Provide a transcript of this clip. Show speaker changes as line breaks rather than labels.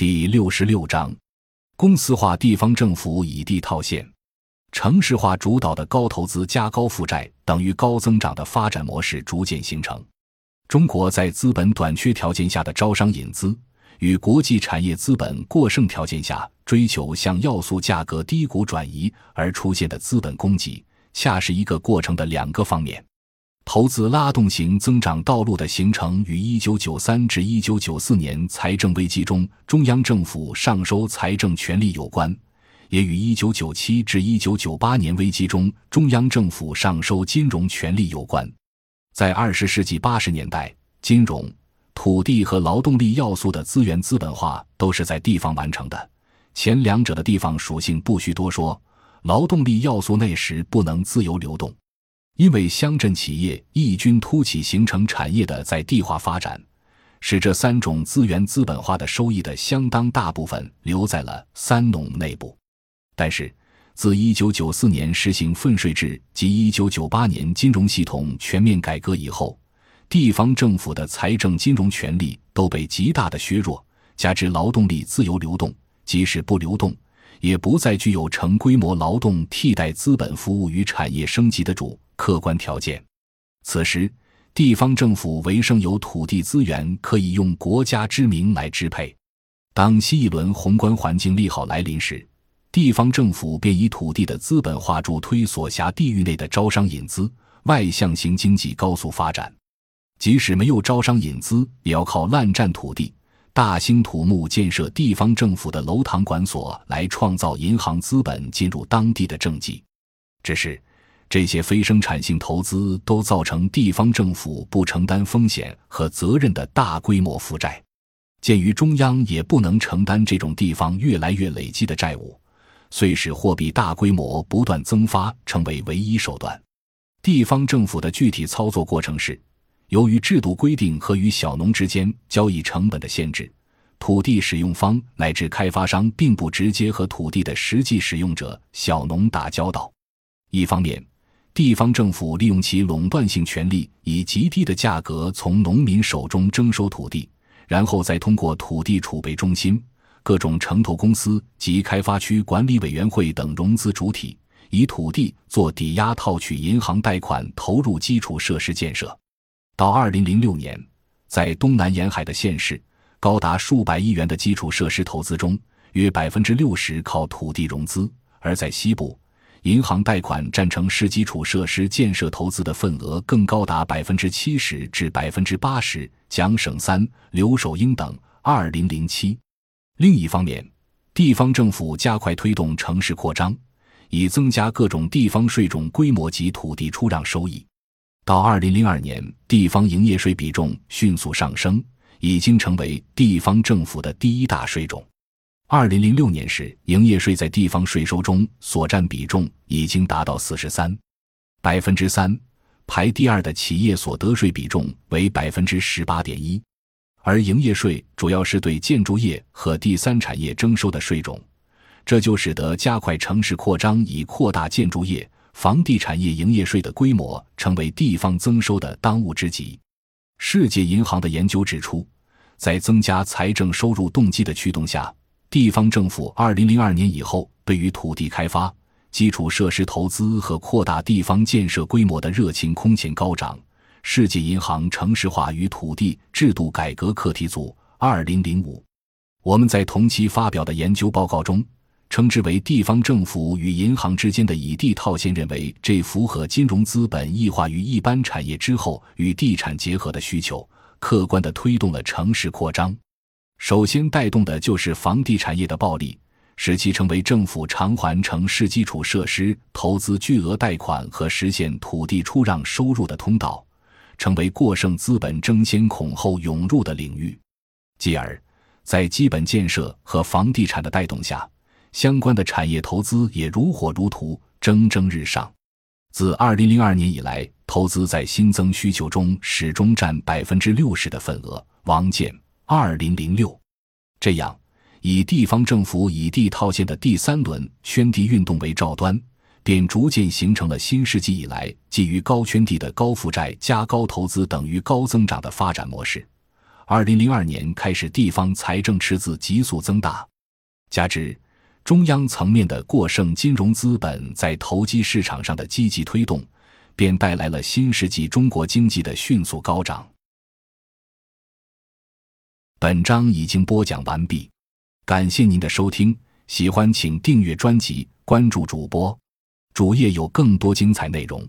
第六十六章，公司化地方政府以地套现，城市化主导的高投资加高负债等于高增长的发展模式逐渐形成。中国在资本短缺条件下的招商引资，与国际产业资本过剩条件下追求向要素价格低谷转移而出现的资本供给，恰是一个过程的两个方面。投资拉动型增长道路的形成与1993至1994年财政危机中中央政府上收财政权力有关，也与1997至1998年危机中中央政府上收金融权力有关。在20世纪80年代，金融、土地和劳动力要素的资源资本化都是在地方完成的。前两者的地方属性不需多说，劳动力要素那时不能自由流动。因为乡镇企业异军突起形成产业的在地化发展，使这三种资源资本化的收益的相当大部分留在了三农内部。但是，自1994年实行分税制及1998年金融系统全面改革以后，地方政府的财政金融权力都被极大的削弱，加之劳动力自由流动，即使不流动，也不再具有成规模劳动替代资本服务与产业升级的主。客观条件，此时地方政府为生有土地资源可以用国家之名来支配。当新一轮宏观环境利好来临时，地方政府便以土地的资本化助推所辖地域内的招商引资、外向型经济高速发展。即使没有招商引资，也要靠滥占土地、大兴土木建设地方政府的楼堂馆所来创造银行资本进入当地的政绩。只是。这些非生产性投资都造成地方政府不承担风险和责任的大规模负债。鉴于中央也不能承担这种地方越来越累积的债务，遂使货币大规模不断增发成为唯一手段。地方政府的具体操作过程是：由于制度规定和与小农之间交易成本的限制，土地使用方乃至开发商并不直接和土地的实际使用者小农打交道。一方面，地方政府利用其垄断性权力，以极低的价格从农民手中征收土地，然后再通过土地储备中心、各种城投公司及开发区管理委员会等融资主体，以土地做抵押套取银行贷款，投入基础设施建设。到二零零六年，在东南沿海的县市，高达数百亿元的基础设施投资中，约百分之六十靠土地融资；而在西部，银行贷款占城市基础设施建设投资的份额更高达百分之七十至百分之八十。蒋省三、刘守英等。二零零七。另一方面，地方政府加快推动城市扩张，以增加各种地方税种规模及土地出让收益。到二零零二年，地方营业税比重迅速上升，已经成为地方政府的第一大税种。二零零六年时，营业税在地方税收中所占比重已经达到四十三百分之三，排第二的企业所得税比重为百分之十八点一，而营业税主要是对建筑业和第三产业征收的税种，这就使得加快城市扩张以扩大建筑业、房地产业营业税的规模，成为地方增收的当务之急。世界银行的研究指出，在增加财政收入动机的驱动下。地方政府二零零二年以后，对于土地开发、基础设施投资和扩大地方建设规模的热情空前高涨。世界银行城市化与土地制度改革课题组二零零五，我们在同期发表的研究报告中，称之为地方政府与银行之间的以地套现，认为这符合金融资本异化于一般产业之后与地产结合的需求，客观的推动了城市扩张。首先带动的就是房地产业的暴利，使其成为政府偿还城市基础设施投资巨额贷款和实现土地出让收入的通道，成为过剩资本争先恐后涌入的领域。继而，在基本建设和房地产的带动下，相关的产业投资也如火如荼，蒸蒸日上。自二零零二年以来，投资在新增需求中始终占百分之六十的份额。王建。二零零六，这样以地方政府以地套现的第三轮圈地运动为照端，便逐渐形成了新世纪以来基于高圈地的高负债加高投资等于高增长的发展模式。二零零二年开始，地方财政赤字急速增大，加之中央层面的过剩金融资本在投机市场上的积极推动，便带来了新世纪中国经济的迅速高涨。本章已经播讲完毕，感谢您的收听，喜欢请订阅专辑，关注主播，主页有更多精彩内容。